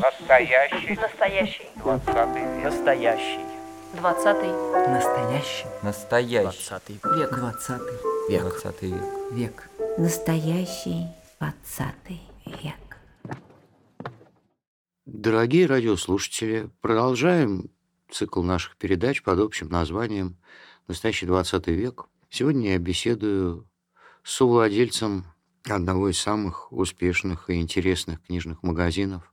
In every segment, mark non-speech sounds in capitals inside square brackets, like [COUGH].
Настоящий. Настоящий. Двадцатый век. Настоящий. Двадцатый. Настоящий. Настоящий. Двадцатый век. Двадцатый Век. Двадцатый век. Век. Настоящий двадцатый век. Дорогие радиослушатели, продолжаем цикл наших передач под общим названием «Настоящий 20 век». Сегодня я беседую с совладельцем одного из самых успешных и интересных книжных магазинов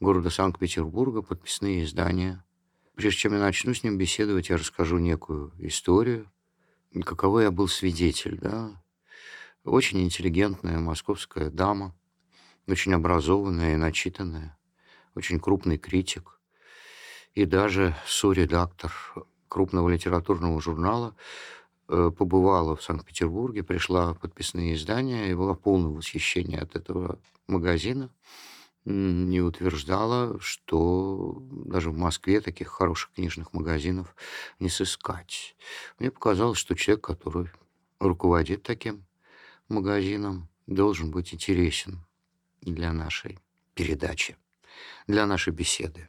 города Санкт-Петербурга, подписные издания. Прежде чем я начну с ним беседовать, я расскажу некую историю, каково я был свидетель. Да? Очень интеллигентная московская дама, очень образованная и начитанная, очень крупный критик и даже соредактор крупного литературного журнала побывала в Санкт-Петербурге, пришла в подписные издания и была полное восхищение от этого магазина и утверждала, что даже в Москве таких хороших книжных магазинов не сыскать. Мне показалось, что человек, который руководит таким магазином, должен быть интересен для нашей передачи, для нашей беседы.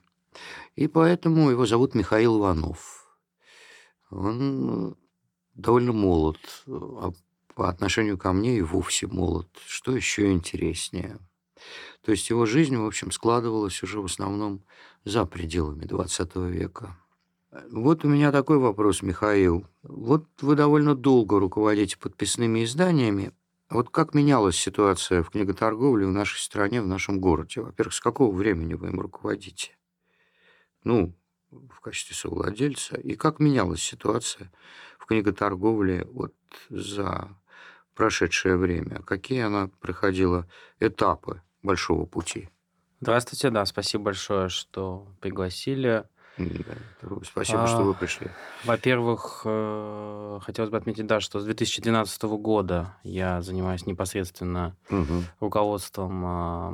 И поэтому его зовут Михаил Иванов. Он э, довольно молод, а по отношению ко мне и вовсе молод. Что еще интереснее? То есть его жизнь, в общем, складывалась уже в основном за пределами 20 века. Вот у меня такой вопрос, Михаил. Вот вы довольно долго руководите подписными изданиями. Вот как менялась ситуация в книготорговле в нашей стране, в нашем городе? Во-первых, с какого времени вы им руководите? Ну, в качестве совладельца. И как менялась ситуация в книготорговле вот за прошедшее время? Какие она проходила этапы большого пути? Здравствуйте, да, спасибо большое, что пригласили. Да, Спасибо, что вы А, пришли. Во-первых, э, хотелось бы отметить, да, что с 2012 года я занимаюсь непосредственно Мгм, руководством а,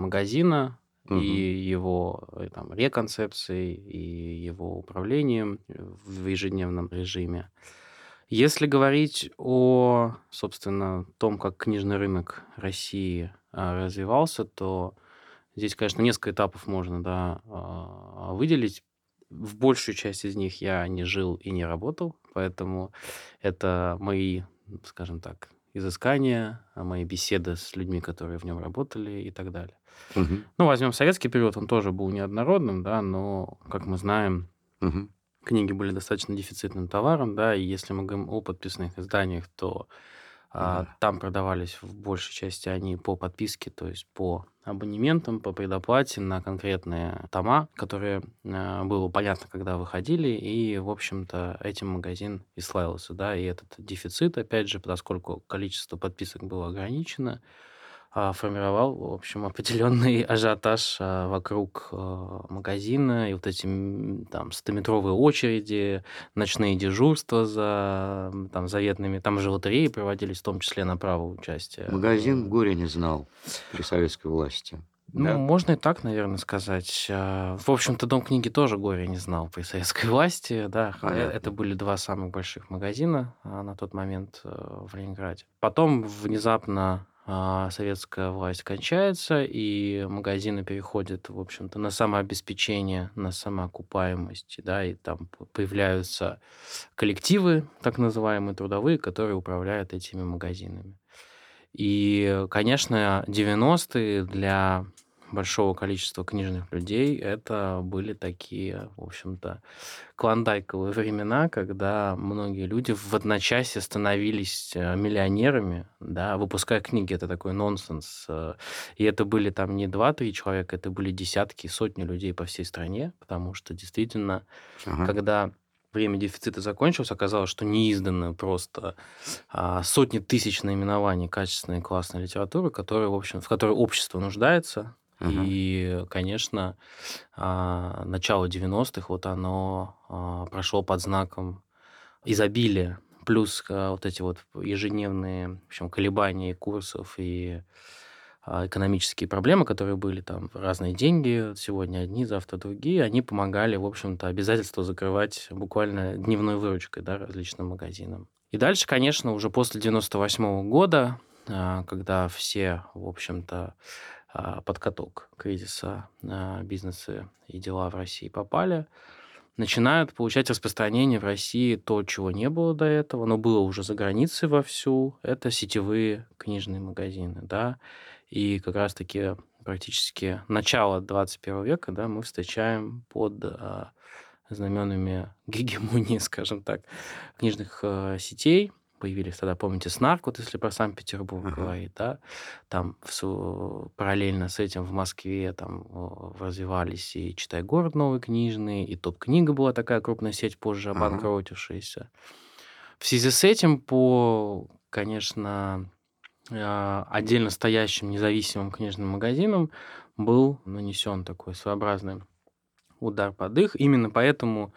магазина и его э, там, реконцепцией, и его управлением в ежедневном режиме. Если говорить о, собственно, том, как книжный рынок России а, развивался, то здесь, конечно, несколько этапов можно да, а, выделить. В большую часть из них я не жил и не работал, поэтому это мои, скажем так, изыскания, а, мои беседы с людьми, которые в нем работали и так далее. Мгм, Ну, возьмем советский период, он тоже был неоднородным, да, но, как мы знаем, мгм, книги были достаточно дефицитным товаром, да, и если мы говорим о подписных изданиях, то а, Да. там продавались в большей части они по подписке, то есть по абонементам, по предоплате на конкретные тома, которые а, было понятно, когда выходили, и, в общем-то, этим магазин и славился, да, и этот дефицит, опять же, поскольку количество подписок было ограничено, формировал, в общем, [LAUGHS] определенный ажиотаж а, вокруг а, магазина, и вот эти там 100-метровые очереди, ночные дежурства за там, заветными, там же лотереи проводились, в том числе на право участия. Магазин Э, горя не знал при советской власти. Ну, Да? можно и так, наверное, сказать. А, В общем-то, Дом книги тоже горе не знал при советской власти, да. Э, Понятно. Это были два самых больших магазина а, на тот момент э, в Ленинграде. Потом внезапно а, советская власть кончается, и магазины переходят, в общем-то, на самообеспечение, на самоокупаемость, да, и там появляются коллективы, так называемые трудовые, которые управляют этими магазинами. И, конечно, 90-е для большого количества книжных людей это были такие, в общем-то, клондайковые времена, когда многие люди в одночасье становились э, миллионерами, да, выпуская книги, это такой нонсенс. э, И это были там не два-три человека, это были десятки, сотни людей по всей стране, потому что действительно Ага. когда время дефицита закончилось, оказалось, что не изданы просто а, сотни тысяч наименований качественной и классной литературы, которые, в общем, в которой общество нуждается. Ага. И, конечно, а, начало 90-х, вот оно а, прошло под знаком изобилия, плюс а, вот эти вот ежедневные в общем, колебания курсов и экономические проблемы, которые были там, разные деньги, сегодня одни, завтра другие, они помогали, в общем-то, обязательства закрывать буквально дневной выручкой, да, различным магазинам. И дальше, конечно, уже после 98 года, когда все, в общем-то, под каток кризиса а, бизнесы и дела в России попали, начинают получать распространение в России то, чего не было до этого, но было уже за границей вовсю. Это сетевые книжные магазины, да. И как раз-таки практически начало 21 века, да, мы встречаем под а, знаменами [LAUGHS] гегемонии, скажем так, книжных а, сетей, появились тогда, помните, Снарк, вот если про Санкт-Петербург uh-huh. говорить, да, там в, параллельно с этим в Москве там развивались и «Читай город» новый книжный, и «Топ-книга» была такая крупная сеть, позже обанкротившаяся. Uh-huh. В связи с этим по, конечно, а, отдельно стоящим независимым книжным магазинам был нанесен такой своеобразный удар под их. Именно поэтому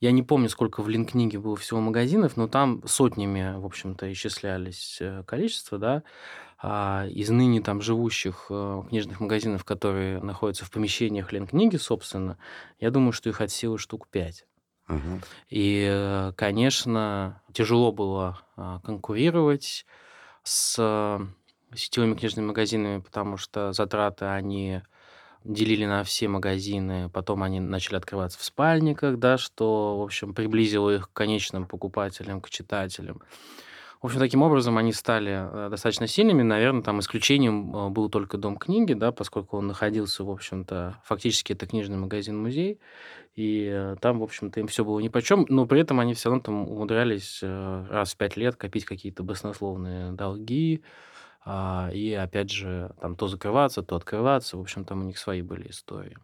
я не помню, сколько в Линкниге было всего магазинов, но там сотнями, в общем-то, исчислялись э, количество, да, а из ныне там живущих э, книжных магазинов, которые находятся в помещениях Линкниги, собственно, я думаю, что их от силы штук пять. Угу. И, э, конечно, тяжело было а, конкурировать с сетевыми книжными магазинами, потому что затраты, они делили на все магазины, потом они начали открываться в спальниках, да, что, в общем, приблизило их к конечным покупателям, к читателям. В общем, таким образом они стали э, достаточно сильными. Наверное, там исключением э, был только Дом книги, да, поскольку он находился, в общем-то, фактически это книжный магазин-музей, и э, там, в общем-то, им все было ни по чем, но при этом они все равно там умудрялись раз в пять лет копить какие-то баснословные долги, а, и опять же, там то закрываться, то открываться. В общем, там у них свои были истории.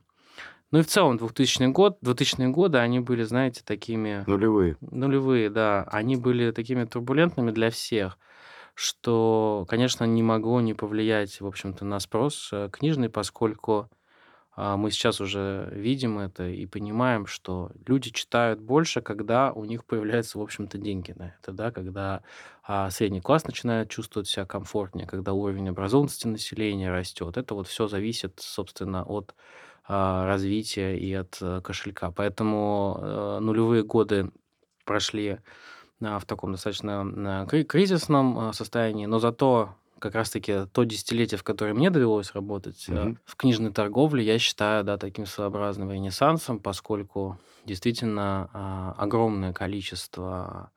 Ну и в целом 2000 год, 2000-е годы, они были, знаете, такими... Нулевые. Нулевые, да. Они были такими турбулентными для всех, что, конечно, не могло не повлиять, в общем-то, на спрос э, книжный, поскольку а, мы сейчас уже видим это и понимаем, что люди читают больше, когда у них появляются, в общем-то, деньги на это, да, когда а, средний класс начинает чувствовать себя комфортнее, когда уровень образованности населения растет. Это вот все зависит, собственно, от а, развития и от а, кошелька. Поэтому а, нулевые годы прошли в таком достаточно кризисном состоянии, но зато как раз-таки то десятилетие, в которое мне довелось работать угу. в книжной торговле, я считаю, да, таким своеобразным ренессансом, поскольку действительно а, огромное количество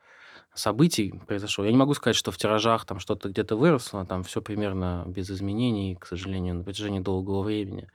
событий произошло. Я не могу сказать, что в тиражах там что-то где-то выросло, там все примерно без изменений, к сожалению, на протяжении долгого времени.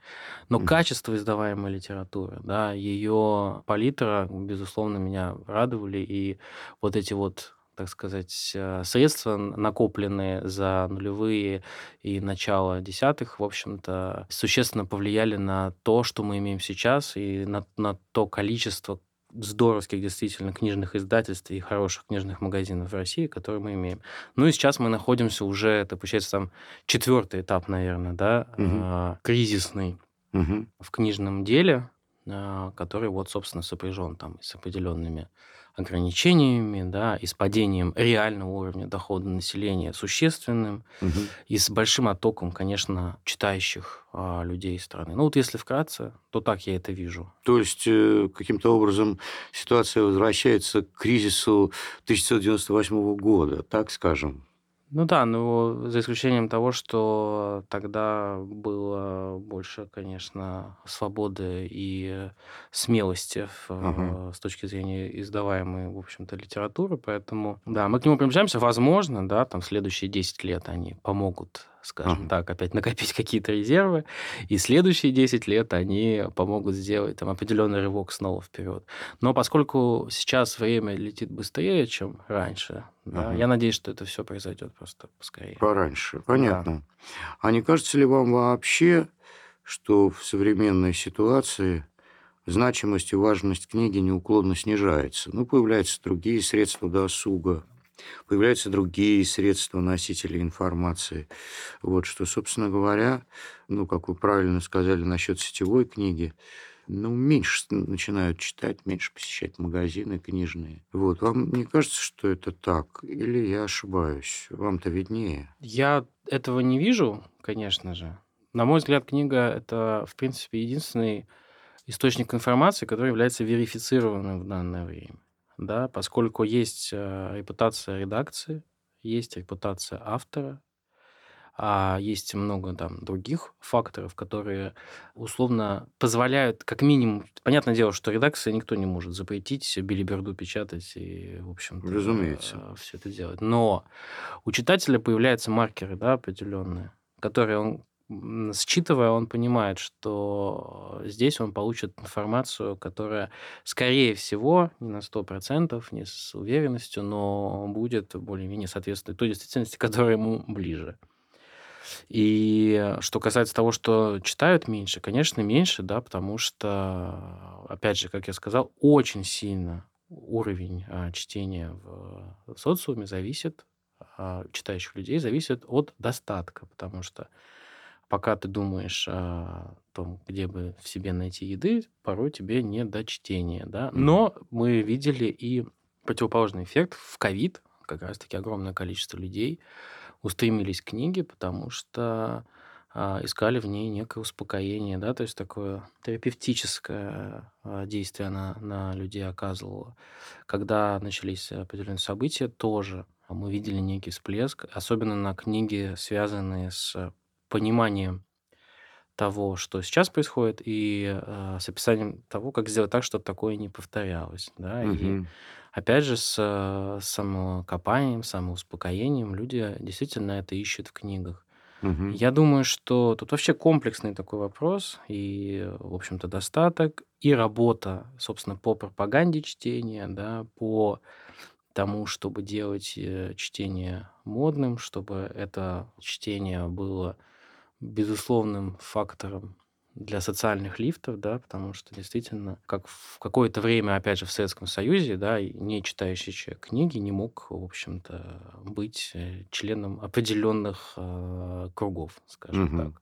Но mm качество издаваемой литературы, да, ее палитра, безусловно, меня радовали, и вот эти вот так сказать, э, средства, накопленные за нулевые и начало десятых, в общем-то, существенно повлияли на то, что мы имеем сейчас, и на, на то количество здоровских действительно книжных издательств и хороших книжных магазинов в России, которые мы имеем. Ну и сейчас мы находимся уже, это получается там четвертый этап, наверное, да, угу. кризисный угу. в книжном деле, э, который вот, собственно, сопряжен там с определенными ограничениями, да, и с падением реального уровня дохода населения существенным, угу. и с большим оттоком, конечно, читающих а, людей страны. Ну вот если вкратце, то так я это вижу. То есть э, каким-то образом ситуация возвращается к кризису 1998 года, так скажем? Ну да, ну за исключением того, что тогда было больше, конечно, свободы и смелости в, Ага. с точки зрения издаваемой, в общем-то, литературы, поэтому, да, мы к нему приближаемся. Возможно, да, там следующие 10 лет они помогут скажем ага. так, опять накопить [LAUGHS] какие-то резервы, и следующие 10 лет они помогут сделать там определенный рывок снова вперед. Но поскольку сейчас время летит быстрее, чем раньше, ага. да, я надеюсь, что это все произойдет просто поскорее. Пораньше, понятно. Да. А не кажется ли вам вообще, что в современной ситуации значимость и важность книги неуклонно снижается? Ну, появляются другие средства досуга, появляются другие средства носителей информации. Вот что, собственно говоря, ну, как вы правильно сказали насчет сетевой книги, ну, меньше начинают читать, меньше посещать магазины книжные. Вот, вам не кажется, что это так? Или я ошибаюсь? Вам-то виднее. Я этого не вижу, конечно же. На мой взгляд, книга — это, в принципе, единственный источник информации, который является верифицированным в данное время да, поскольку есть э, репутация редакции, есть репутация автора, а есть много там других факторов, которые условно позволяют, как минимум, понятное дело, что редакция никто не может запретить билиберду печатать и, в общем-то, Разумеется. все это делать. Но у читателя появляются маркеры, да, определенные, которые он считывая, он понимает, что здесь он получит информацию, которая, скорее всего, не на 100%, не с уверенностью, но будет более-менее соответствовать той действительности, [LAUGHS] которая ему ближе. И что касается того, что читают меньше, конечно, меньше, да, потому что, опять же, как я сказал, очень сильно уровень а, чтения в социуме зависит, а, читающих людей зависит от достатка, потому что пока ты думаешь о том, где бы в себе найти еды, порой тебе не до чтения, да. Но мы видели и противоположный эффект в ковид, как раз-таки огромное количество людей устремились к книге, потому что а, искали в ней некое успокоение, да, то есть такое терапевтическое а, действие она на людей оказывала. Когда начались определенные события, тоже мы видели некий всплеск, особенно на книги, связанные с пониманием того, что сейчас происходит, и э, с описанием того, как сделать так, чтобы такое не повторялось. Да? И Мгм. опять же, с э, самокопанием, самоуспокоением люди действительно это ищут в книгах. Мгм. Я думаю, что тут вообще комплексный такой вопрос, и, в общем-то, достаток, и работа, собственно, по пропаганде чтения, да, по тому, чтобы делать э, чтение модным, чтобы это чтение было безусловным фактором для социальных лифтов, да, потому что действительно, как в какое-то время, опять же, в Советском Союзе, да, не читающий человек книги не мог, в общем-то, быть э, членом определенных э, кругов, скажем Мгм. так.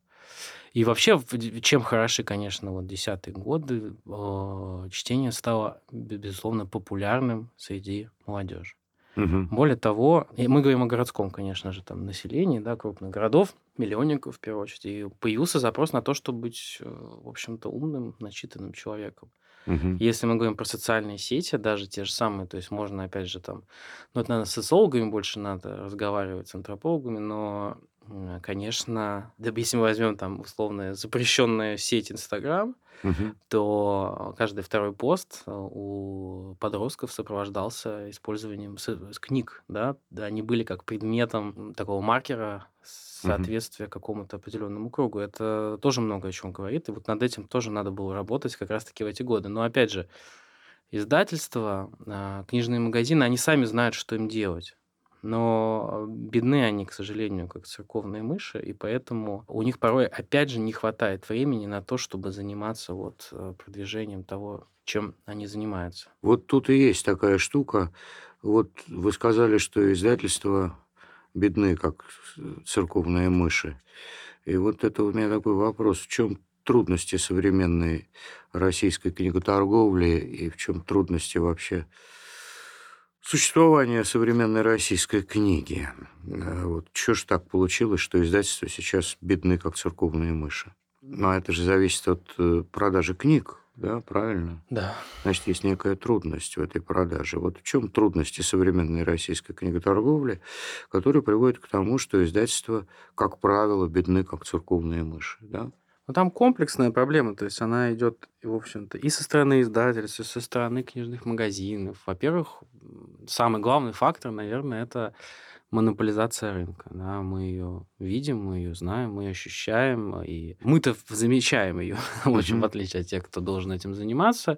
И вообще, чем хороши, конечно, вот десятые годы, э, чтение стало, бе- безусловно, популярным среди молодежи. Мгм. Более того, мы говорим о городском, конечно же, там, населении, да, крупных городов, миллионников, в первую очередь, и появился запрос на то, чтобы быть, э, в общем-то, умным, начитанным человеком. Мгм. Если мы говорим про социальные сети, даже те же самые, то есть можно, опять же, там, ну, это, наверное, с социологами больше надо разговаривать, с антропологами, но, м, конечно, да, если мы возьмем там условно запрещенная сеть Инстаграм, Мгм. то каждый второй пост э, у подростков сопровождался использованием с- с книг, да, да, они были как предметом такого маркера соответствия какому-то определенному кругу. Это тоже много о чем говорит, и вот над этим тоже надо было работать как раз-таки в эти годы. Но опять же, издательства, а, книжные магазины, они сами знают, что им делать. Но бедны они, к сожалению, как церковные мыши, и поэтому у них порой, опять же, не хватает времени на то, чтобы заниматься вот э, продвижением того, чем они занимаются. Вот тут и есть такая штука. Вот вы сказали, что издательства бедны, как церковные мыши. И вот это у меня такой вопрос. В чем трудности современной российской книготорговли и в чем трудности вообще существования современной российской книги? Э, Вот что ж так получилось, что издательства сейчас бедны, как церковные мыши? Но это же зависит от э, продажи книг, да, правильно? Да. Значит, есть некая трудность в этой продаже. Вот в чем трудности современной российской книготорговли, которые приводят к тому, что издательства, как правило, бедны, как церковные мыши. Да? Но там комплексная проблема, то есть она идет, в общем-то, и со стороны издательств, и со стороны книжных магазинов. Во-первых, самый главный фактор, наверное, это монополизация рынка. Да? Мы ее видим, мы ее знаем, мы ее ощущаем, и мы-то замечаем ее, [LAUGHS] в общем, в отличие от тех, кто должен этим заниматься.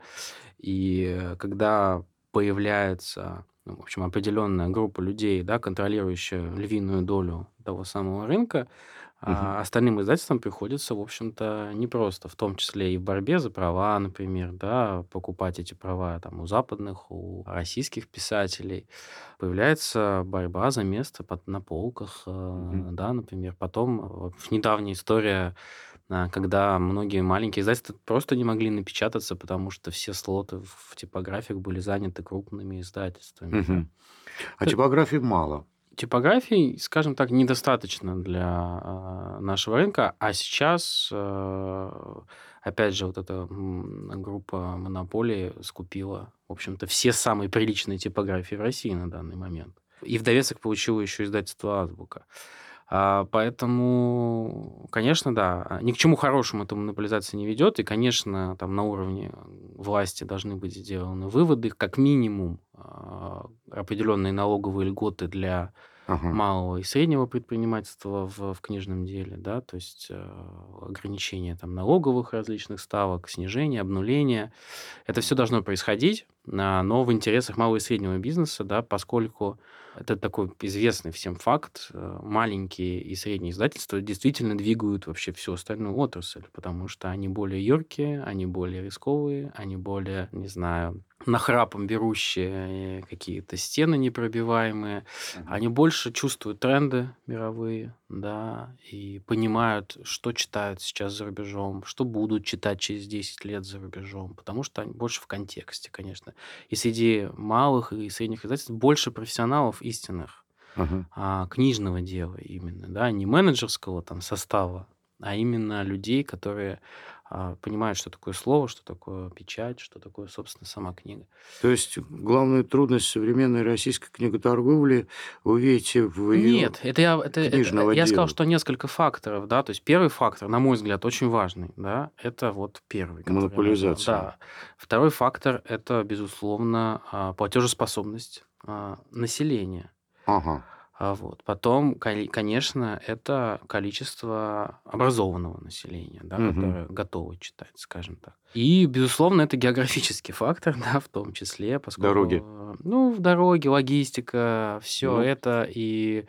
И э, когда появляется ну, в общем, определенная группа людей, да, контролирующая львиную долю того самого рынка, а остальным издательствам приходится, в общем-то, непросто, в том числе и в борьбе за права, например, да, покупать эти права там у западных, у российских писателей. Появляется борьба за место под, на полках, э, Мгм. да, например. Потом вот недавняя история, а, когда многие маленькие издательства просто не могли напечататься, потому что все слоты в типографиях были заняты крупными издательствами. да. Мгм. А типографий мало. Типографий, скажем так, недостаточно для э, нашего рынка, а сейчас, э, опять же, вот эта группа монополии скупила, в общем-то, все самые приличные типографии в России на данный момент. И в довесок получила еще издательство «Азбука». А, поэтому, конечно, да, ни к чему хорошему эта монополизация не ведет, и, конечно, там на уровне власти должны быть сделаны выводы, как минимум а, определенные налоговые льготы для Ага. малого и среднего предпринимательства в, в книжном деле, да, то есть э, ограничение там налоговых различных ставок, снижение, обнуление. Это все должно происходить, а, но в интересах малого и среднего бизнеса, да, поскольку это такой известный всем факт, э, маленькие и средние издательства действительно двигают вообще всю остальную отрасль, потому что они более юркие, они более рисковые, они более, не знаю, нахрапом берущие какие-то стены непробиваемые, они больше чувствуют тренды мировые, да, и понимают, что читают сейчас за рубежом, что будут читать через 10 лет за рубежом, потому что они больше в контексте, конечно. И среди малых и средних издательств больше профессионалов истинных, Ага. а, книжного дела именно, да, не менеджерского там состава, а именно людей, которые а, понимают, что такое слово, что такое печать, что такое, собственно, сама книга. То есть главную трудность современной российской книготорговли вы видите в ее Нет, это я, это, это- я сказал, что несколько факторов, да, то есть первый фактор, на мой взгляд, очень важный, да, это вот первый. Монополизация. Да. Второй фактор – это, безусловно, а, платежеспособность а, населения. Ага. А вот. Потом, конечно, это количество образованного населения, да, Мгм. которое готово читать, скажем так. И, безусловно, это географический фактор, [LAUGHS] да, в том числе, поскольку... Дороги. Ну, в дороги, логистика, все Ну. это. И,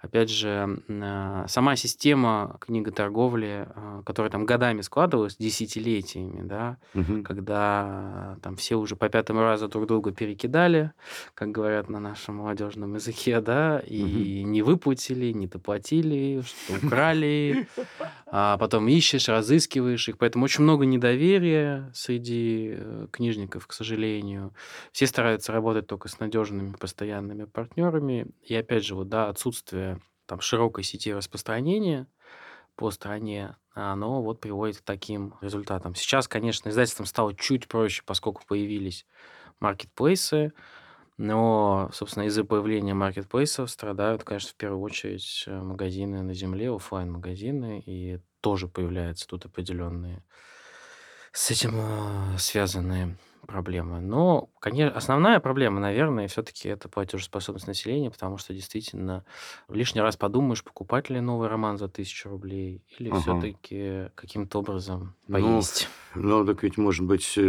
опять же, а, сама система книготорговли, а, которая там годами складывалась, десятилетиями, да, Мгм. когда там все уже по пятому разу друг друга перекидали, как говорят на нашем молодежном языке, да, и не выплатили, не доплатили, что украли, [LAUGHS] а потом ищешь, разыскиваешь их. Поэтому очень много недоверия среди э, книжников, к сожалению. Все стараются работать только с надежными постоянными партнерами. И опять же, вот, да, отсутствие там широкой сети распространения по стране, оно вот приводит к таким результатам. Сейчас, конечно, издательствам стало чуть проще, поскольку появились маркетплейсы, но, собственно, из-за появления маркетплейсов страдают, конечно, в первую очередь э, магазины на земле, оффлайн магазины и тоже появляются тут определенные с этим э, связанные проблемы. Но, конечно, основная проблема, наверное, все-таки это платежеспособность населения, потому что действительно лишний раз подумаешь, покупать ли новый роман за тысячу рублей или Ага. все-таки каким-то образом Ну, поесть. Ну, так ведь, может быть, э,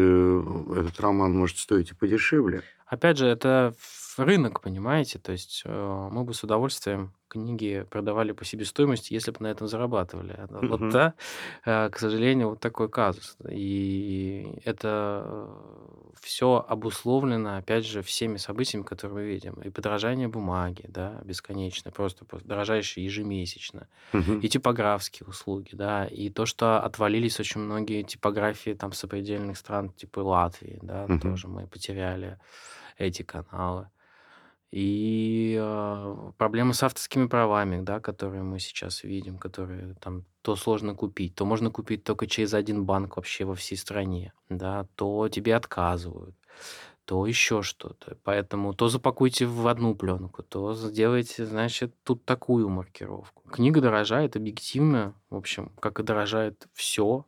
этот роман может стоить и подешевле. Опять же, это в- рынок, понимаете? То есть э, мы бы с удовольствием книги продавали по себестоимости, если бы на этом зарабатывали. А Вот, да, э, к сожалению, вот такой казус. И это все обусловлено, опять же, всеми событиями, которые мы видим. И подорожание бумаги, да, бесконечно, просто дорожающее ежемесячно. Мгм. И типографские услуги, да, и то, что отвалились очень многие типографии там сопредельных стран, типа Латвии, да, Мгм. тоже мы потеряли эти каналы. И э, проблемы с авторскими правами, да, которые мы сейчас видим, которые там то сложно купить, то можно купить только через один банк вообще во всей стране, да, то тебе отказывают, то еще что-то. Поэтому то запакуйте в одну пленку, то сделайте, значит, тут такую маркировку. Книга дорожает объективно, в общем, как и дорожает все,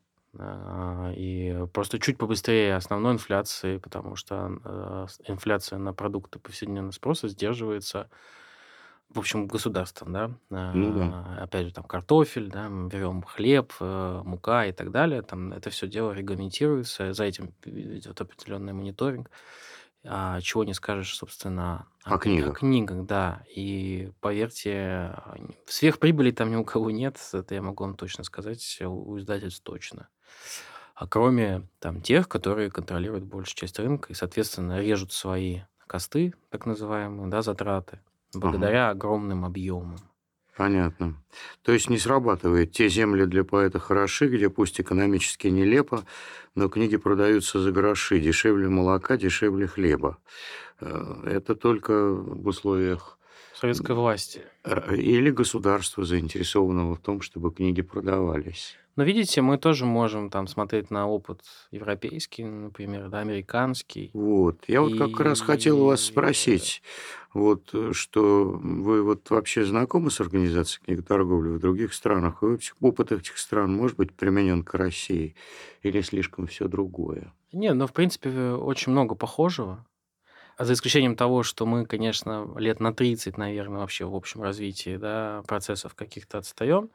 и просто чуть побыстрее основной инфляции, потому что с- инфляция на продукты повседневного спроса сдерживается, в общем, государством, да. Ну да. А, Опять же, там картофель, да, мы берем хлеб, э, мука и так далее. Там это все дело регламентируется, за этим идет определенный мониторинг. А, чего не скажешь, собственно, О кни- книгах. книгах, да. И поверьте, сверхприбыли там ни у кого нет, это я могу вам точно сказать, у издательств точно. А кроме там тех, которые контролируют большую часть рынка и, соответственно, режут свои косты, так называемые, да, затраты, Ага. благодаря огромным объемам. Понятно. То есть не срабатывает. Те земли для поэта хороши, где пусть экономически нелепо, но книги продаются за гроши, дешевле молока, дешевле хлеба. Э, Это только в условиях Советской власти. э, или государства, заинтересованного в том, чтобы книги продавались. Но видите, мы тоже можем там смотреть на опыт европейский, например, да, американский. Вот. Я вот как раз хотел у вас И спросить, вот, э, что вы вот вообще знакомы с организацией книготорговли в других странах? И опыт этих стран может быть применен к России или слишком все другое? Не, ну, в принципе, э, очень много похожего. А За исключением того, что мы, конечно, лет на 30, наверное, вообще в общем развитии да, процессов каких-то отстаем.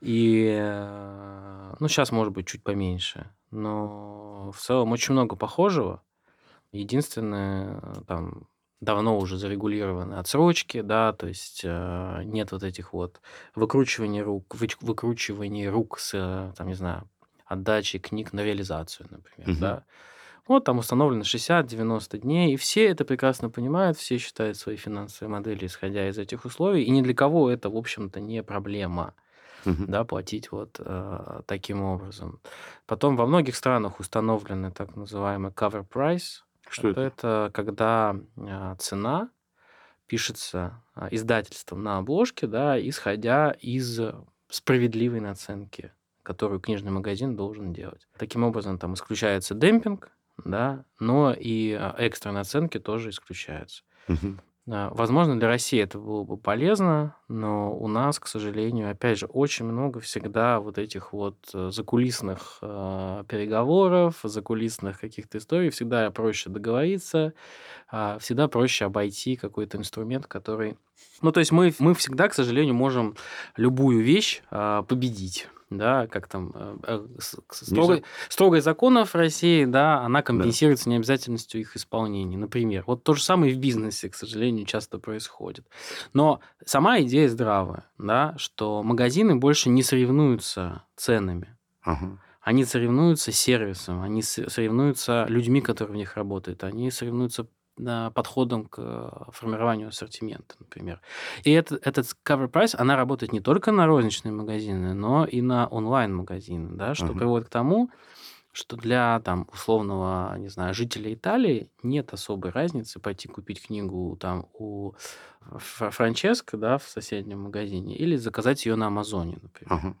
И, э, ну, сейчас, может быть, чуть поменьше. Но в целом очень много похожего. Единственное, э, там давно уже зарегулированы отсрочки, да, то есть э, нет вот этих вот выкручиваний рук, выкручиваний рук с, э, там, не знаю, отдачи книг на реализацию, например, Мгм. да. Вот там установлено 60-90 дней, и все это прекрасно понимают, все считают свои финансовые модели, исходя из этих условий, и ни для кого это, в общем-то, не проблема Мгм. да, платить вот э, таким образом. Потом во многих странах установлены так называемый cover price. Что Это, это? когда а, цена пишется а, издательством на обложке, да, исходя из справедливой наценки, которую книжный магазин должен делать. Таким образом, там исключается демпинг, да, но и а, экстра наценки тоже исключаются. Да, Возможно, для России это было бы полезно, но у нас, к сожалению, опять же, очень много всегда вот этих вот э, закулисных э, переговоров, закулисных каких-то историй. Всегда проще договориться, а, всегда проще обойти какой-то инструмент, который... Ну, то есть мы, мы всегда, к сожалению, можем любую вещь а, победить. Да, как там э, э, строгой, за- строгой законов России, да, она компенсируется необязательностью их исполнения. Например, вот то же самое и в бизнесе, к сожалению, часто происходит. Но сама идея здравая, да, что магазины больше не соревнуются ценами. Ага. Они соревнуются сервисом, они соревнуются людьми, которые в них работают, они соревнуются подходом к э, формированию ассортимента, например. И этот, этот cover price, она работает не только на розничные магазины, но и на онлайн-магазины, да, что Ага. приводит к тому, что для там условного, не знаю, жителя Италии нет особой разницы пойти купить книгу там у Фра- Франческо, да, в соседнем магазине, или заказать ее на Амазоне, например. Ага.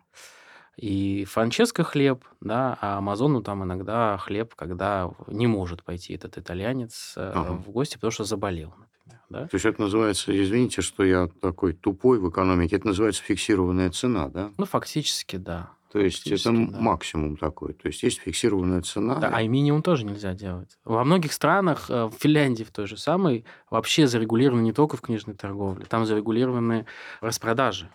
И Франческо хлеб, да, а Амазону там иногда хлеб, когда не может пойти этот итальянец э, Ага. в гости, потому что заболел, например, да. То есть это называется, извините, что я такой тупой в экономике, это называется фиксированная цена, да? Ну, фактически, да. То есть это да. максимум такой. То есть есть фиксированная цена. Да, а и минимум тоже нельзя делать. Во многих странах, э, в Финляндии в той же самой, вообще зарегулировано не только в книжной торговле, там зарегулированы распродажи.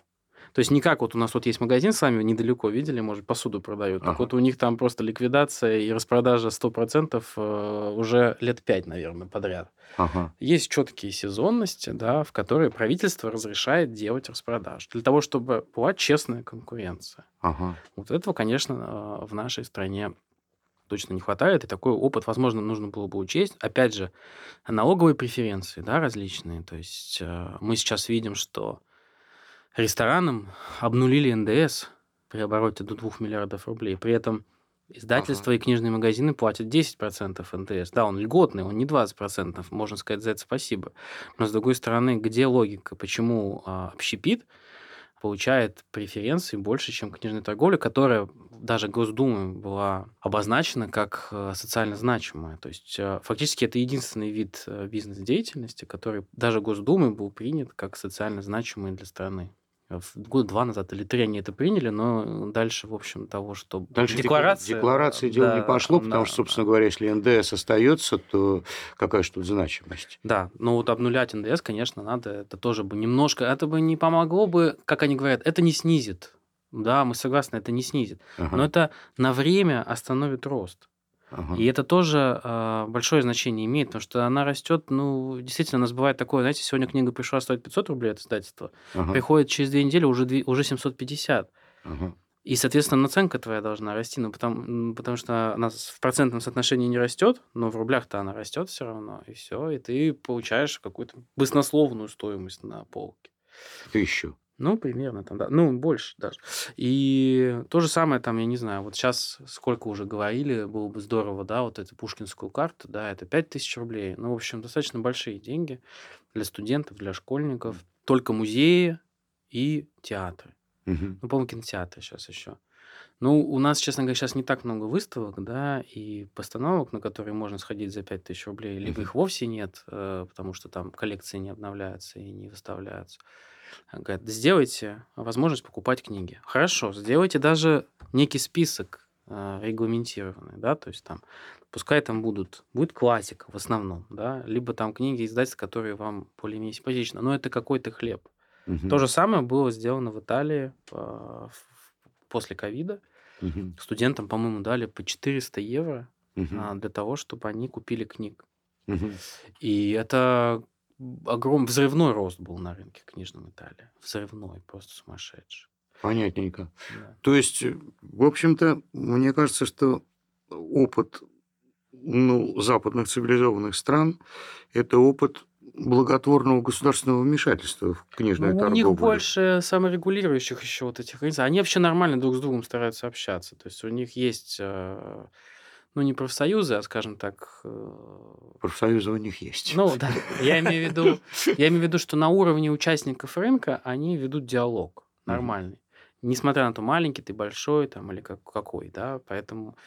То есть не как вот у нас вот есть магазин с вами недалеко, видели, может, посуду продают. Так Ага. вот у них там просто ликвидация и распродажа 100% э, уже лет 5, наверное, подряд. Ага. Есть четкие сезонности, да, в которые правительство разрешает делать распродажи. Для того, чтобы была честная конкуренция. Ага. Вот этого, конечно, э, в нашей стране точно не хватает, и такой опыт, возможно, нужно было бы учесть. Опять же, налоговые преференции, да, различные. То есть э, мы сейчас видим, что ресторанам обнулили НДС при обороте до 2 миллиардов рублей. При этом издательства и книжные магазины платят 10% НДС. Да, он льготный, он не 20%, можно сказать за это спасибо. Но, с другой стороны, где логика? Почему а, общепит получает преференции больше, чем книжная торговля, которая даже Госдумой была обозначена как э, социально значимая. То есть э, фактически это единственный вид э, бизнес-деятельности, который даже Госдумой был принят как социально значимый для страны. Э, в Год два назад или три они это приняли, но дальше, в общем, того, что Дальше декларация... декларации дело не да, пошло, потому да, что, собственно да. говоря, если НДС остается, то какая же тут значимость? Да, но вот обнулять НДС, конечно, надо. Это тоже бы немножко... Это бы не помогло бы, как они говорят, это не снизит. Да, мы согласны, это не снизит. Ага. Но это на время остановит рост. Ага. И это тоже э, большое значение имеет, потому что она растет, ну, действительно, у нас бывает такое, знаете, сегодня книга пришла стоит 500 рублей от издательства, Ага. приходит через две недели уже, две- уже 750. Ага. И, соответственно, наценка твоя должна расти, ну, потому, потому что она в процентном соотношении не растет, но в рублях-то она растет все равно, и все, и ты получаешь какую-то баснословную стоимость на полке. Тысячу. Ну, примерно там, да. Ну, больше даже. И то же самое там, я не знаю, вот сейчас сколько уже говорили, было бы здорово, да, вот эту пушкинскую карту, да, это 5000 рублей. Ну, в общем, достаточно большие деньги для студентов, для школьников. Только музеи и театры. Мгм. Ну, по-моему, кинотеатры сейчас еще. Ну, у нас, честно говоря, сейчас не так много выставок, да, и постановок, на которые можно сходить за 5000 рублей, либо их вовсе нет, э, потому что там коллекции не обновляются и не выставляются. Говорят, сделайте возможность покупать книги. Хорошо, сделайте даже некий список э, регламентированный, да, то есть там, пускай там будут, будет классика в основном, да, либо там книги издательств, которые вам более-менее симпатичны, но это какой-то хлеб. Мгм. То же самое было сделано в Италии в- после ковида. Мгм. Студентам, по-моему, дали по 400 евро а, для того, чтобы они купили книг. Мгм. И это огромный взрывной рост был на рынке книжном Италии. Взрывной, просто сумасшедший. Понятненько. Да. То есть, э, в общем-то, мне кажется, что опыт ну, западных цивилизованных стран – это опыт благотворного государственного вмешательства в книжную Ну, у торговлю. них больше саморегулирующих еще вот этих организаций. Они вообще нормально друг с другом стараются общаться. То есть у них есть, э, ну, не профсоюзы, а, скажем так, э, Профсоюзы у них есть. Ну да, я имею в виду, я имею в виду, что на уровне участников рынка они ведут диалог нормальный. Несмотря на то, маленький ты, большой там или как, какой, да, поэтому...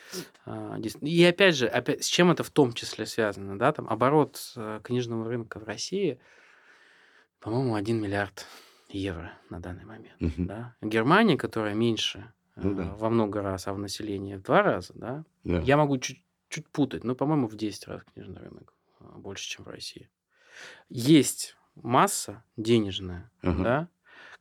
а, И опять же, опять, с чем это в том числе связано, да, там оборот э, книжного рынка в России, по-моему, 1 миллиард евро на данный момент, да. Германия, которая меньше Ну э, да. во много раз, а в населении в два раза, да, Да. я могу чуть, чуть путать, но, по-моему, в 10 раз книжный рынок а, больше, чем в России. Есть масса денежная, Ага. да,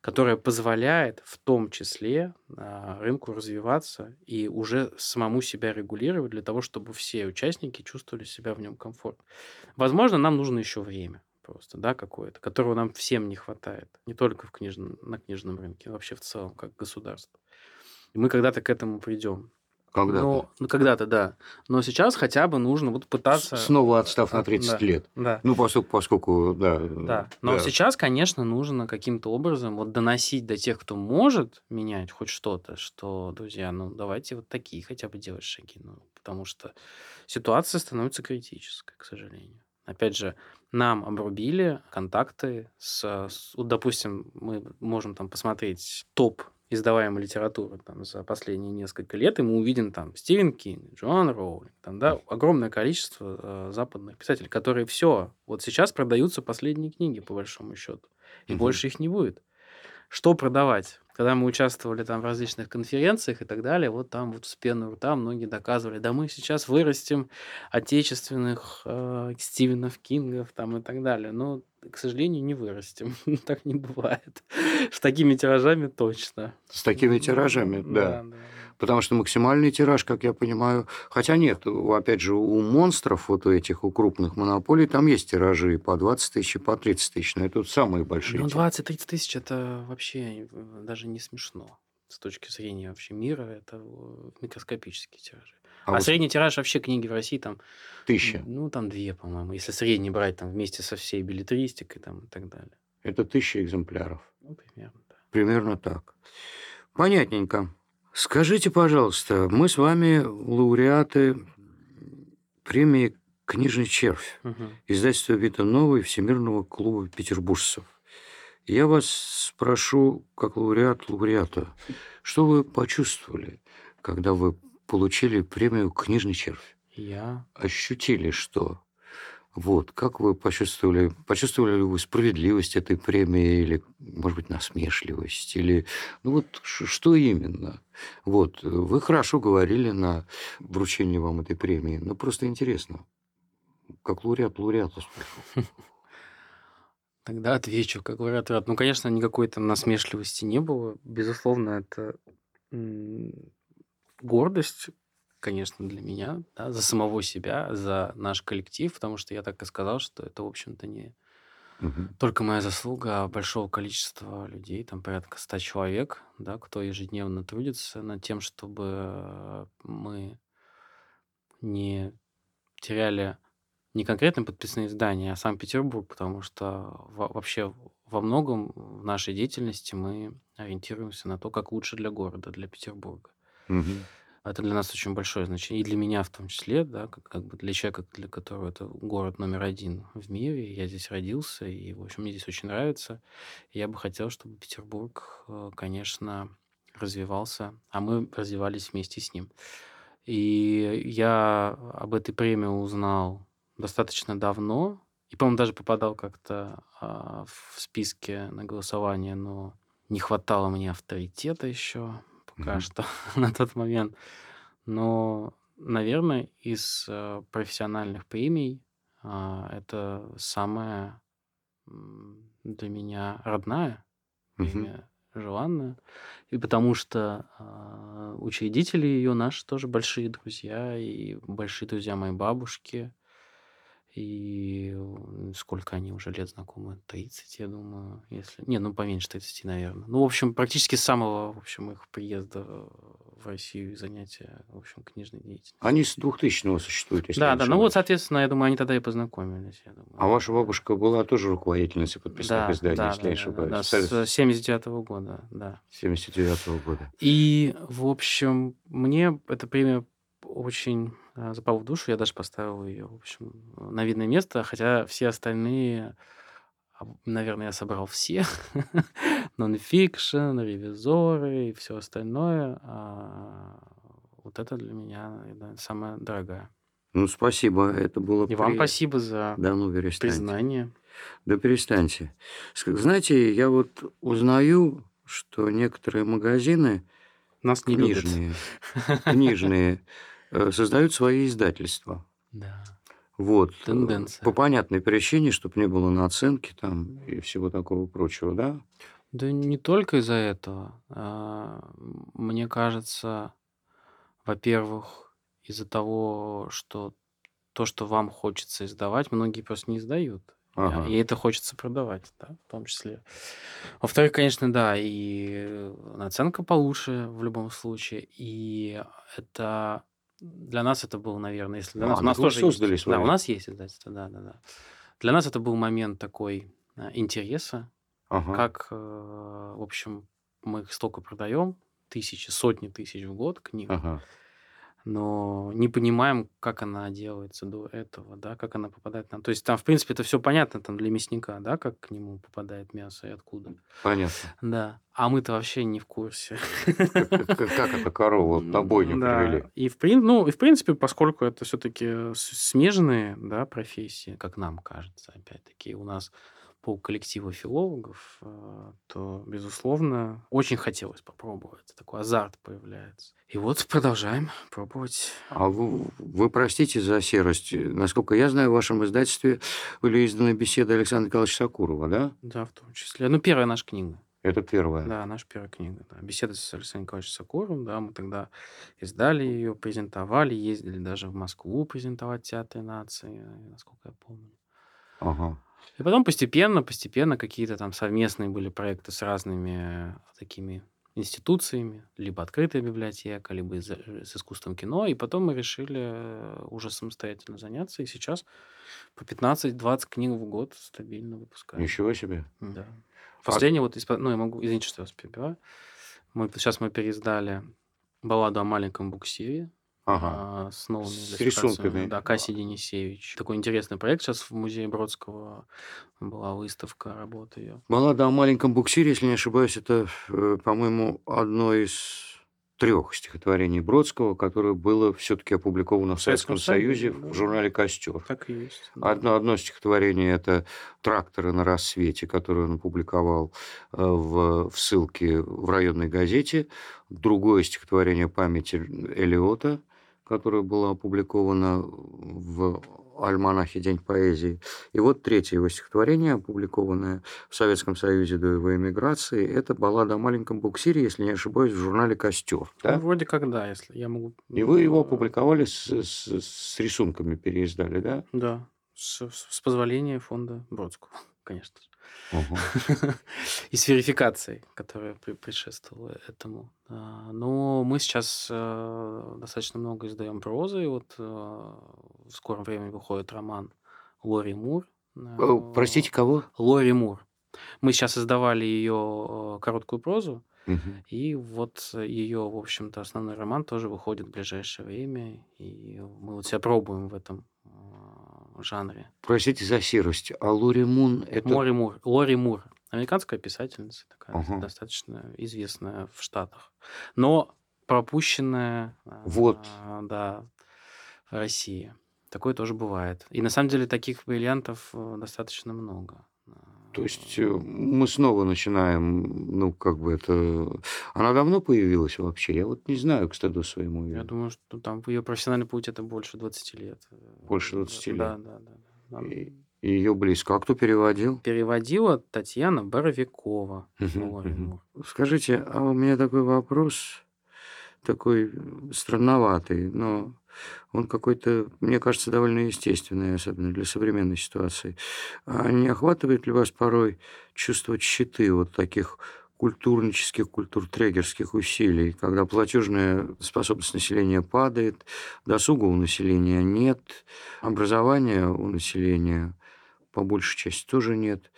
которая позволяет в том числе а, рынку развиваться и уже самому себя регулировать для того, чтобы все участники чувствовали себя в нем комфортно. Возможно, нам нужно еще время просто, да, какое-то, которого нам всем не хватает. Не только в книжном, на книжном рынке, а вообще в целом, как государство. И мы когда-то к этому придем. Когда-то. Но, ну, когда-то, да. Но сейчас хотя бы нужно вот пытаться... Снова отстав на А, 30 да. лет. Да. Ну, поскольку, поскольку да. Да. Но сейчас, конечно, нужно каким-то образом вот доносить до тех, кто может менять хоть что-то, что, друзья, ну давайте вот такие хотя бы делать шаги. Ну, потому что ситуация становится критической, к сожалению. Опять же, нам обрубили контакты с, с- вот, допустим, мы можем там посмотреть топ издаваемой литературы там, за последние несколько лет, и мы увидим там Стивен Кинг, Джоан Роулинг, там, да, огромное количество э, западных писателей, которые все, вот сейчас продаются последние книги, по большому счету, и Мгм. больше их не будет. Что продавать? Когда мы участвовали там в различных конференциях и так далее, вот там вот с пены у рта многие доказывали, да мы сейчас вырастим отечественных э, Стивенов Кингов там и так далее. Но, к сожалению, не вырастим. [LAUGHS] так не бывает. С такими тиражами точно. С такими тиражами, да. да. Потому что максимальный тираж, как я понимаю, хотя нет, опять же, у монстров, вот у этих, у крупных монополий, там есть тиражи по 20 тысяч, и по 30 тысяч, но это вот самые большие. Ну, тиражи. 20-30 тысяч это вообще даже не смешно. С точки зрения вообще мира, это микроскопические тиражи. А А, вот средний тираж вообще книги в России там, тысяча. ну, там две, по-моему, если средний брать там вместе со всей билетристикой там и так далее. Это тысяча экземпляров. Ну, примерно, да. Примерно так. Понятненько. Скажите, пожалуйста, мы с вами лауреаты премии «Книжный червь» Мгм. издательства «Вита Новый» Всемирного клуба петербуржцев. Я вас спрошу, как лауреат лауреата, что вы почувствовали, когда вы получили премию «Книжный червь»? Я Ощутили что? Вот, как вы почувствовали, почувствовали ли вы справедливость этой премии или, может быть, насмешливость, или, ну вот, что именно? Вот, вы хорошо говорили на вручении вам этой премии, но просто интересно, как лауреат лауреата [LAUGHS] тогда отвечу, как говорят, рад. Ну, конечно, никакой там насмешливости не было. Безусловно, это гордость, конечно, для меня, да, за самого себя, за наш коллектив, потому что я так и сказал, что это, в общем-то, не Мгм. только моя заслуга, а большого количества людей, там порядка 100 человек, да, кто ежедневно трудится над тем, чтобы мы не теряли не конкретно подписные издания, а сам Петербург, потому что во- вообще во многом в нашей деятельности мы ориентируемся на то, как лучше для города, для Петербурга. Мгм. Это для нас очень большое значение, и для меня в том числе, да, как, как бы для человека, для которого это город номер один в мире. Я здесь родился, и, в общем, мне здесь очень нравится. Я бы хотел, чтобы Петербург, э, конечно, развивался, а мы развивались вместе с ним. И я об этой премии узнал достаточно давно, и, по-моему, даже попадал как-то а, в списке на голосование, но не хватало мне авторитета еще пока Мгм. что [LAUGHS] на тот момент. Но, наверное, из э, профессиональных премий а, это самая для меня родная премия, желанная. И потому что а, учредители ее наши тоже большие друзья, и большие друзья моей бабушки. И сколько они уже лет знакомы? 30, я думаю, если... Не, ну поменьше 30, наверное. Ну, в общем, практически с самого, в общем, их приезда в Россию и занятия, в общем, книжной деятельностью. Они с 2000-го существуют, если я Да, да, ну вот, ошибаюсь. соответственно, я думаю, они тогда и познакомились, я думаю. А ваша бабушка была тоже руководительницей подписных Да, изданий, да, если да, не да, да, ошибаюсь. да, С с 79 года, да. 79 года. И, в общем, мне эта премия очень а, запала в душу. Я даже поставил ее, в общем, на видное место, хотя все остальные, а, наверное, я собрал все. [LAUGHS] Нонфикшн, ревизоры и все остальное. А вот это для меня наверное, самое дорогое. Ну, спасибо, это было И вам при- спасибо за Да ну, перестаньте. признание. Да перестаньте. Знаете, я вот узнаю, что некоторые магазины Нас не любят. книжные, книжные э, [LAUGHS] создают свои издательства. Да. Вот. э, Тенденция. По понятной причине, чтобы не было наценки там и всего такого прочего, да? Да не только из-за этого. А, Мне кажется, во-первых, из-за того, что то, что вам хочется издавать, многие просто не издают. Ага. И это хочется продавать, да, в том числе. Во-вторых, конечно, да, и наценка получше в любом случае. И это для нас это был, наверное, если для А, нас, у нас тоже создали. Да, у нас есть издательство, да, да, да. Для нас это был момент такой а, интереса, Ага. как, э, в общем, мы их столько продаем, тысячи, сотни тысяч в год книг, Ага. Но не понимаем, как она делается до этого, да, как она попадает нам. То есть там, в принципе, это все понятно там для мясника, да, как к нему попадает мясо и откуда. Понятно. Да. А мы-то вообще не в курсе. Как, как- как эта корова [LAUGHS] на бойню Да. привели? И в, ну, и в принципе, поскольку это все-таки смежные да, профессии, как нам кажется, опять-таки, у нас по коллективу филологов, э, то, безусловно, очень хотелось попробовать. Такой азарт появляется. И вот продолжаем пробовать. А вы, вы простите за серость. Насколько я знаю, в вашем издательстве были изданы беседы Александра Николаевича Сакурова, да? Да, в том числе. Ну, первая наша книга. Это первое. Да, наша первая книга. Да. Беседа с Александром Николаевичем Сокуровым. Да, мы тогда издали ее, презентовали, ездили даже в Москву презентовать театры нации, насколько я помню. Ага. И потом постепенно, постепенно какие-то там совместные были проекты с разными такими институциями, либо открытая библиотека, либо из- э, с искусством кино. И потом мы решили э, уже самостоятельно заняться. И сейчас по 15-20 книг в год стабильно выпускаем. Ничего себе. Да. Последний вот, из по- ну, я могу, извините, что я вас перебиваю. Мы, сейчас мы переиздали балладу о маленьком буксире Ага. а, с новыми С рисунками. Да, Кассий Денисевич. Такой интересный проект. Сейчас в музее Бродского была выставка работы ее. Баллада о маленьком буксире, если не ошибаюсь, это, э, по-моему, одно из трех стихотворений Бродского, которое было все-таки опубликовано в Советском Советском Союзе да. в журнале «Костер». Так и есть. да. Одно, одно стихотворение – это «Тракторы на рассвете», которое он опубликовал э, в, в ссылке в районной газете. Другое стихотворение «Память Элиота», которое было опубликовано в альманахе «День поэзии». И вот третье его стихотворение, опубликованное в Советском Союзе до его эмиграции, это баллада о маленьком буксире, если не ошибаюсь, в журнале «Костер». Ну, Да? вроде как да, если я могу... И вы его э, опубликовали с, с- с рисунками, переиздали, да? Да, с, с позволения фонда Бродского, конечно же. Ага. [LAUGHS] И с верификацией, которая предшествовала этому. А, Но мы сейчас э, достаточно много издаем прозы. И вот э, в скором времени выходит роман Лори Мур. Э, Простите, кого? Лори Мур. Мы сейчас издавали ее короткую прозу. И вот ее, в общем-то, основной роман тоже выходит в ближайшее время, и мы вот себя пробуем в этом жанре. Простите за серость, а Лори Мун это... Мори Мур, Лори Мур, американская писательница, такая Ага. достаточно известная в Штатах, но пропущенная, Вот. а, да, в России. Такое тоже бывает. И на самом деле таких бриллиантов э, достаточно много. То есть э, мы снова начинаем, ну, как бы это... Она давно появилась вообще? Я вот не знаю, к стыду своему. Я думаю, что там ее профессиональный путь это больше 20 лет. Больше 20 лет. Да, да, да. да. И ее близко. А кто переводил? Переводила Татьяна Боровикова. Скажите, а у меня такой вопрос, такой странноватый, но он какой-то, мне кажется, довольно естественный, особенно для современной ситуации. А не охватывает ли вас порой чувство тщеты вот таких культурнических, культуртрегерских усилий, когда платежная способность населения падает, досуга у населения нет, образования у населения по большей части тоже нет,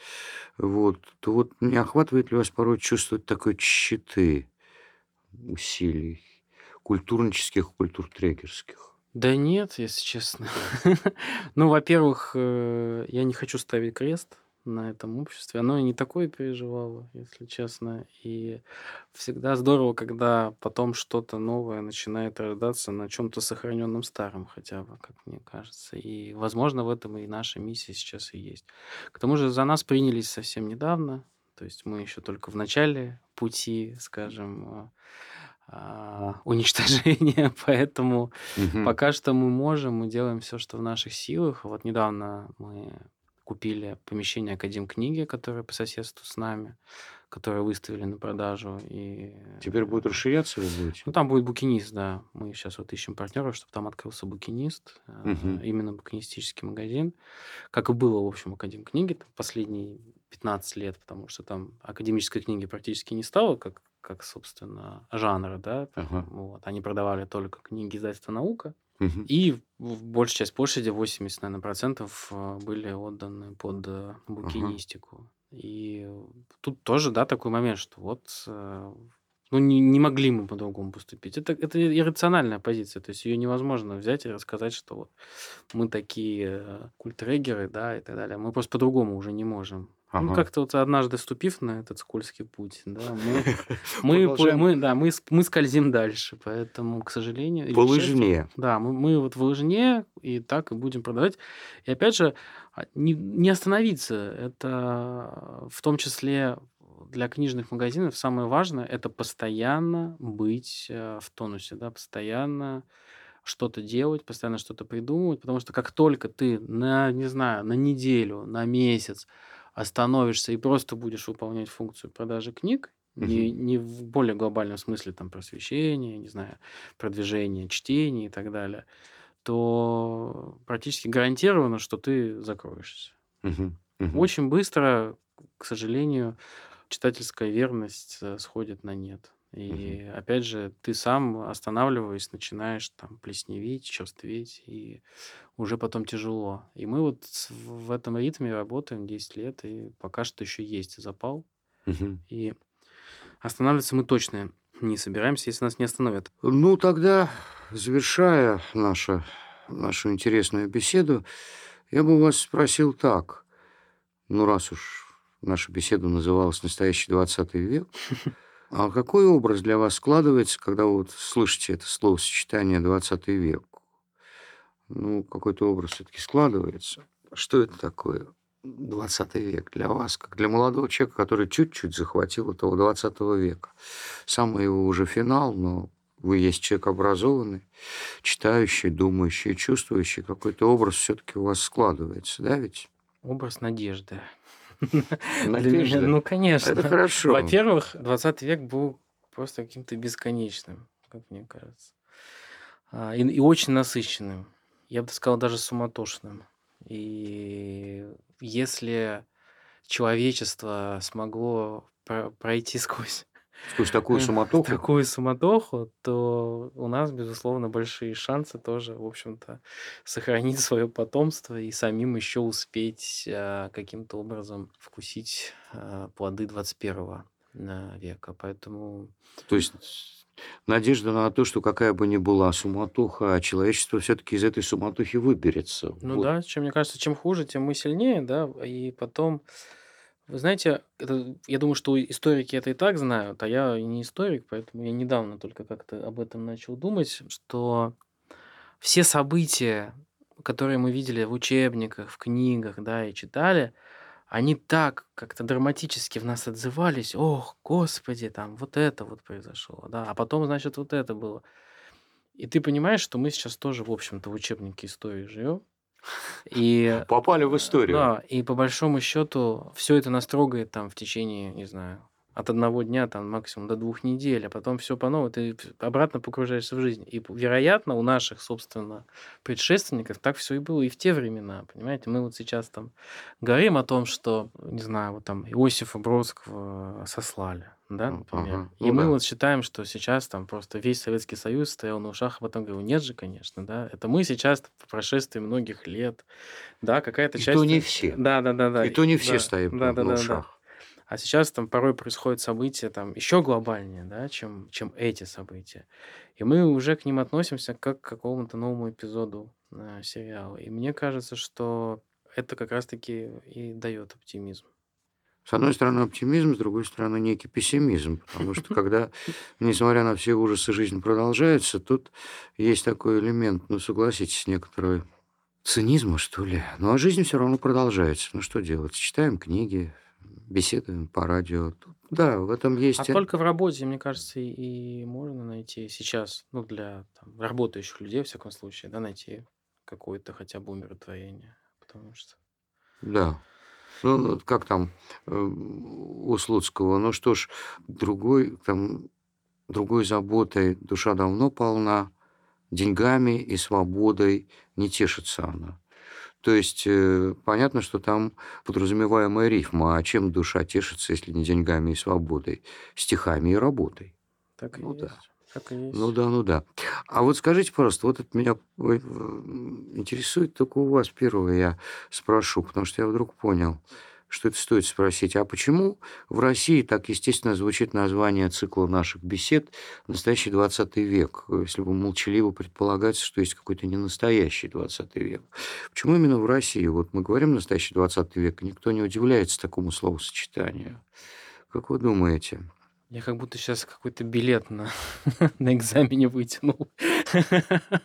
вот, то вот не охватывает ли вас порой чувство такой тщеты усилий культурнических, культуртрегерских? Да нет, если честно. [LAUGHS] Ну, во-первых, э, я не хочу ставить крест на этом обществе. Оно и не такое переживало, если честно. И всегда здорово, когда потом что-то новое начинает рождаться на чем-то сохраненном старом хотя бы, как мне кажется. И, возможно, в этом и наша миссия сейчас и есть. К тому же за нас принялись совсем недавно. То есть мы еще только в начале пути, скажем, а, [LAUGHS] уничтожения, поэтому Мгм. пока что мы можем, мы делаем все, что в наших силах. Вот недавно мы купили помещение Академ книги, которое по соседству с нами, которое выставили на продажу. И Теперь будет расширяться вы будете? ну, там будет букинист, да. Мы сейчас вот ищем партнеров, чтобы там открылся букинист, э, Мгм. именно букинистический магазин, как и было, в общем, Академ книги последние 15 лет, потому что там академической книги практически не стало, как, как собственно, жанра, да. Ага. Вот. Они продавали только книги издательства «Наука», Мгм. и в большая часть площади, 80, наверное, процентов, э, были отданы под э, букинистику. И тут тоже, да, такой момент, что вот э, ну, не, не могли мы по-другому поступить. Это, это иррациональная позиция, то есть ее невозможно взять и рассказать, что вот мы такие культрегеры, да, и так далее. Мы просто по-другому уже не можем. Ну, Ага. как-то вот однажды ступив на этот скользкий путь, да, мы, [LAUGHS] мы, мы, да, мы, мы скользим дальше, поэтому, к сожалению... По лыжне. да, мы, мы вот в лыжне и так и будем продавать. И опять же, а, не, не остановиться. Это в том числе для книжных магазинов самое важное– это постоянно быть э, в тонусе, да, постоянно что-то делать, постоянно что-то придумывать, потому что как только ты на, не знаю, на неделю, на месяц остановишься и просто будешь выполнять функцию продажи книг, не, не в более глобальном смысле там просвещения, не знаю, продвижения, чтения и так далее, то практически гарантированно, что ты закроешься. Очень быстро, к сожалению, читательская верность э, сходит на нет. И опять же, ты сам, останавливаясь, начинаешь там плесневеть, черстветь, и уже потом тяжело. И мы вот с- в этом ритме работаем 10 лет, и пока что еще есть запал. Мгм. И останавливаться мы точно не собираемся, если нас не остановят. Ну, тогда, завершая нашу, нашу интересную беседу, я бы вас спросил так. Ну, раз уж наша беседа называлась «Настоящий 20 век», [LAUGHS] а какой образ для вас складывается, когда вы вот слышите это словосочетание «20 век»? Ну, какой-то образ все-таки складывается. Что это такое 20 век для вас, как для молодого человека, который чуть-чуть захватил этого 20 века? Самый его уже финал, но вы есть человек образованный, читающий, думающий, чувствующий. Какой-то образ все-таки у вас складывается, да ведь? Образ надежды. Надежда. ну, конечно. Это хорошо. Во-первых, 20 век был просто каким-то бесконечным, как мне кажется. А, И, и очень насыщенным. Я бы сказал, даже суматошным. И если человечество смогло про- пройти сквозь Сквозь такую э, суматоху. такую суматоху, то у нас, безусловно, большие шансы тоже, в общем-то, сохранить свое потомство и самим еще успеть а, каким-то образом вкусить а, плоды 21 э, века. Поэтому То есть надежда на то, что какая бы ни была суматоха, а человечество все-таки из этой суматохи выберется. Ну Вот. да, чем, мне кажется, чем хуже, тем мы сильнее, да, и потом, вы знаете, это, я думаю, что историки это и так знают, а я не историк, поэтому я недавно только как-то об этом начал думать, что все события, которые мы видели в учебниках, в книгах, да, и читали, они так как-то драматически в нас отзывались. Ох, господи, там вот это вот произошло, да, а потом, значит, вот это было. И ты понимаешь, что мы сейчас тоже, в общем-то, в учебнике истории живем. И Попали в историю. да, и по большому счету все это нас трогает там в течение, не знаю, от одного дня там максимум до двух недель, а потом все по новой, ты обратно погружаешься в жизнь. И, вероятно, у наших, собственно, предшественников так все и было и в те времена, понимаете? Мы вот сейчас там говорим о том, что, не знаю, вот там Иосифа Бродского сослали, да, например. ага. И Ну мы да. вот считаем, что сейчас там просто весь Советский Союз стоял на ушах, а потом говорю, нет же, конечно, да. Это мы сейчас по прошествии многих лет, да, какая-то И часть... то не все. Да, да, да, да. И то не все да, стоят да, на да, да, да. А сейчас там порой происходят события там еще глобальнее, да, чем, чем эти события. И мы уже к ним относимся как к какому-то новому эпизоду э, сериала. И мне кажется, что это как раз-таки и дает оптимизм. С одной стороны оптимизм, с другой стороны некий пессимизм, потому что когда, несмотря на все ужасы, жизнь продолжается, тут есть такой элемент, ну согласитесь, некоторый цинизма, что ли. Ну а жизнь все равно продолжается. Ну что делать? Читаем книги, беседуем по радио. Да, в этом А есть... только в работе, мне кажется, и, можно найти сейчас, ну, для там, работающих людей, в всяком случае, да, найти какое-то хотя бы умиротворение. Потому что... Да. Ну, ну, как там э, у Слуцкого? Ну что ж, другой, там, другой заботой душа давно полна, деньгами и свободой не тешится она. То есть э, понятно, что там подразумеваемая рифма. А чем душа тешится, если не деньгами и свободой? Стихами и работой. Так и Ну есть. да. Так и есть. Ну да, ну да. А вот скажите, пожалуйста, вот это меня э, интересует только у вас первое я спрошу, потому что я вдруг понял, что это стоит спросить. А почему в России так естественно звучит название цикла наших бесед «Настоящий 20 век», если бы молчаливо предполагается, что есть какой-то ненастоящий 20 век? Почему именно в России? Вот мы говорим «настоящий 20 век», и никто не удивляется такому словосочетанию. Как вы думаете? Я как будто сейчас какой-то билет на, [LAUGHS] на экзамене вытянул.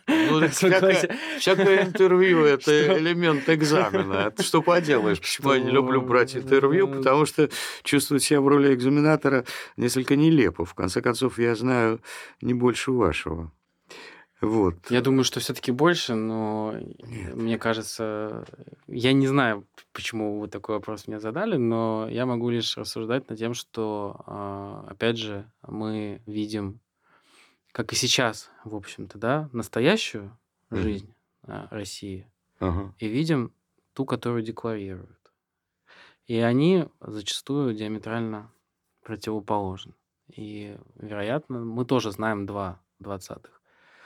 Ну, всякое, всякое интервью – это элемент экзамена. Это что поделаешь? Почему я не люблю брать интервью? Потому что чувствовать себя в роли экзаменатора несколько нелепо. В конце концов, я знаю не больше вашего. Вот. Я думаю, что все-таки больше, но Нет. мне кажется, я не знаю, почему вы такой вопрос мне задали, но я могу лишь рассуждать над тем, что, а, опять же, мы видим, как и сейчас, в общем-то, да, настоящую Мгм. жизнь а, России Ага. и видим ту, которую декларируют. И они зачастую диаметрально противоположны. И, вероятно, мы тоже знаем два двадцатых.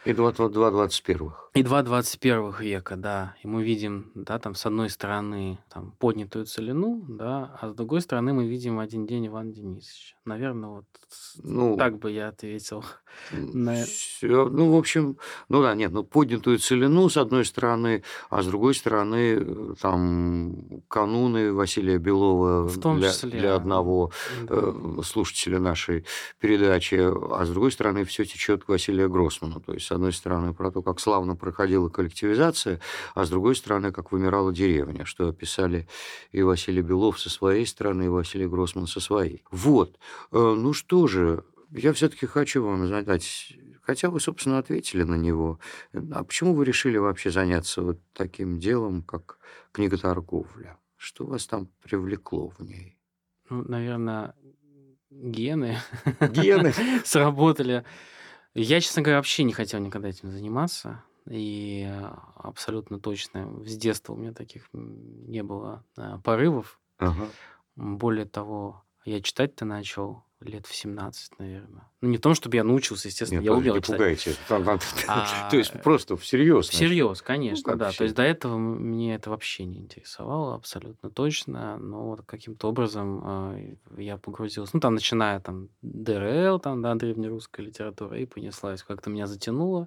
И два, два, два двадцать первых. И два 21 века, да. И мы видим, да, там с одной стороны там поднятую целину, да, а с другой стороны мы видим один день Ивана Денисовича. Наверное, вот Ну, так бы я ответил. на- всё, ну, в общем, ну да, нет, ну, поднятую целину, с одной стороны, а с другой стороны, э, там, кануны Василия Белова В том для, числе. для одного да. э, слушателя нашей передачи, а с другой стороны, все течет к Василию Гроссману. То есть, с одной стороны, про то, как славно проходила коллективизация, а с другой стороны, как вымирала деревня, что описали и Василий Белов со своей стороны, и Василий Гроссман со своей. Вот. Э, Ну что же, я все-таки хочу вам задать, хотя вы, собственно, ответили на него. А почему вы решили вообще заняться вот таким делом, как книготорговля? Что вас там привлекло в ней? Ну, наверное, гены Гены. [LAUGHS] сработали. Я, честно говоря, вообще не хотел никогда этим заниматься. И э, абсолютно точно с детства у меня таких не было э, порывов. Ага. Более того, я читать-то начал лет в 17, наверное. Ну, не в том, чтобы я научился, естественно, Нет, я умел не читать. пугайте. Там- там- [LAUGHS] А, То есть просто всерьез. значит. Всерьез, конечно, как да. То есть до этого мне это вообще не интересовало абсолютно точно, но вот каким-то образом э, я погрузился. Ну, там, начиная там ДРЛ, там, да, древнерусская литература, и понеслась. Как-то меня затянуло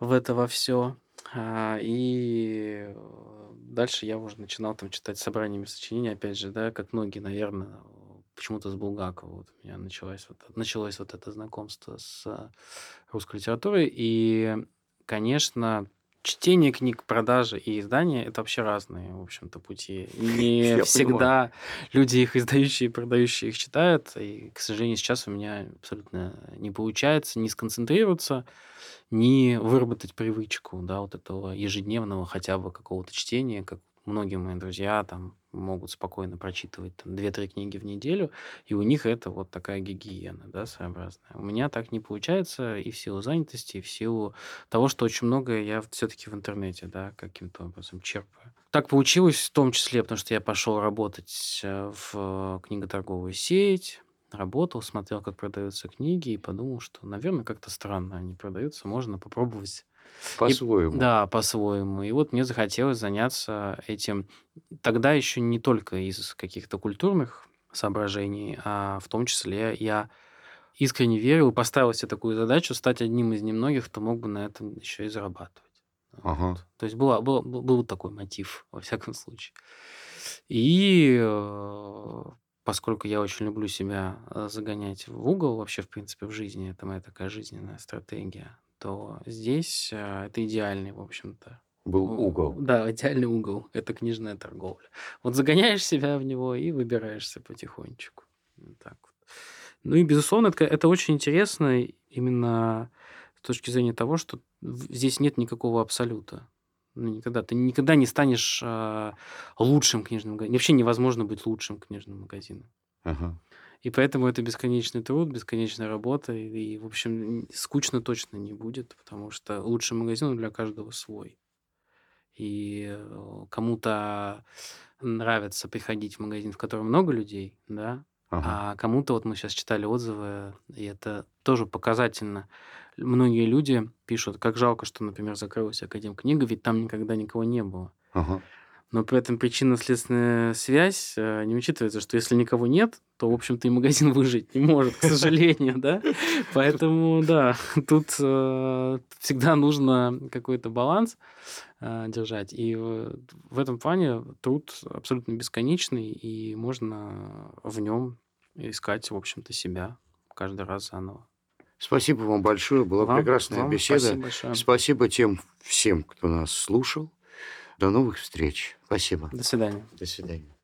в это во все. И э, дальше я уже начинал там читать собраниями сочинений, опять же, да, как многие, наверное, почему-то с Булгакова вот у меня началось вот, началось вот это знакомство с русской литературой. И, конечно, чтение книг, продажи и издание это вообще разные, в общем-то, пути. [LAUGHS] Не Я всегда люди их издающие и продающие их читают. И, к сожалению, сейчас у меня абсолютно не получается не сконцентрироваться, не выработать привычку, да, вот этого ежедневного хотя бы какого-то чтения, как многие мои друзья там могут спокойно прочитывать там, 2-3 книги в неделю, и у них это вот такая гигиена, да, своеобразная. У меня так не получается и в силу занятости, и в силу того, что очень многое я все-таки в интернете, да, каким-то образом черпаю. Так получилось в том числе, потому что я пошел работать э, в книготорговую сеть, работал, смотрел, как продаются книги, и подумал, что, наверное, как-то странно они продаются, можно попробовать и- По-своему. да, по-своему. И вот мне захотелось заняться этим тогда еще не только из каких-то культурных соображений, а в том числе я искренне верил и поставил себе такую задачу стать одним из немногих, кто мог бы на этом еще и зарабатывать. Ага. Вот. То есть была, была- был, был такой мотив, [LAUGHS] во всяком случае. И э, поскольку я очень люблю себя э, загонять в угол вообще, в принципе, в жизни, это моя такая жизненная стратегия, то здесь э, это идеальный, в общем-то, Был угол. Да, идеальный угол. Это книжная торговля. Вот загоняешь себя в него и выбираешься потихонечку. Вот так вот. Ну и, безусловно, это, это очень интересно именно с точки зрения того, что здесь нет никакого абсолюта. Ну, никогда. Ты никогда не станешь а, лучшим книжным магазином. Вообще невозможно быть лучшим книжным магазином. Ага. И поэтому это бесконечный труд, бесконечная работа. И, и, в общем, скучно точно не будет, потому что лучший магазин для каждого свой. И э, кому-то нравится приходить в магазин, в котором много людей, да, Ага. а кому-то, вот мы сейчас читали отзывы, и это тоже показательно. Многие люди пишут, как жалко, что, например, закрылась Академкнига, ведь там никогда никого не было. Ага. Но при этом причинно-следственная связь э, не учитывается, что если никого нет, то, в общем-то, и магазин [LAUGHS] выжить не может, к сожалению, да. Поэтому, да, [LAUGHS] тут э, всегда нужно какой-то баланс э, держать. И в в этом плане труд абсолютно бесконечный, и можно в нем искать, в общем-то, себя каждый раз заново. Спасибо вам большое. Была Вам- прекрасная вам беседа. Спасибо большое. Спасибо тем всем, кто нас слушал. До новых встреч. Спасибо. До свидания. До свидания.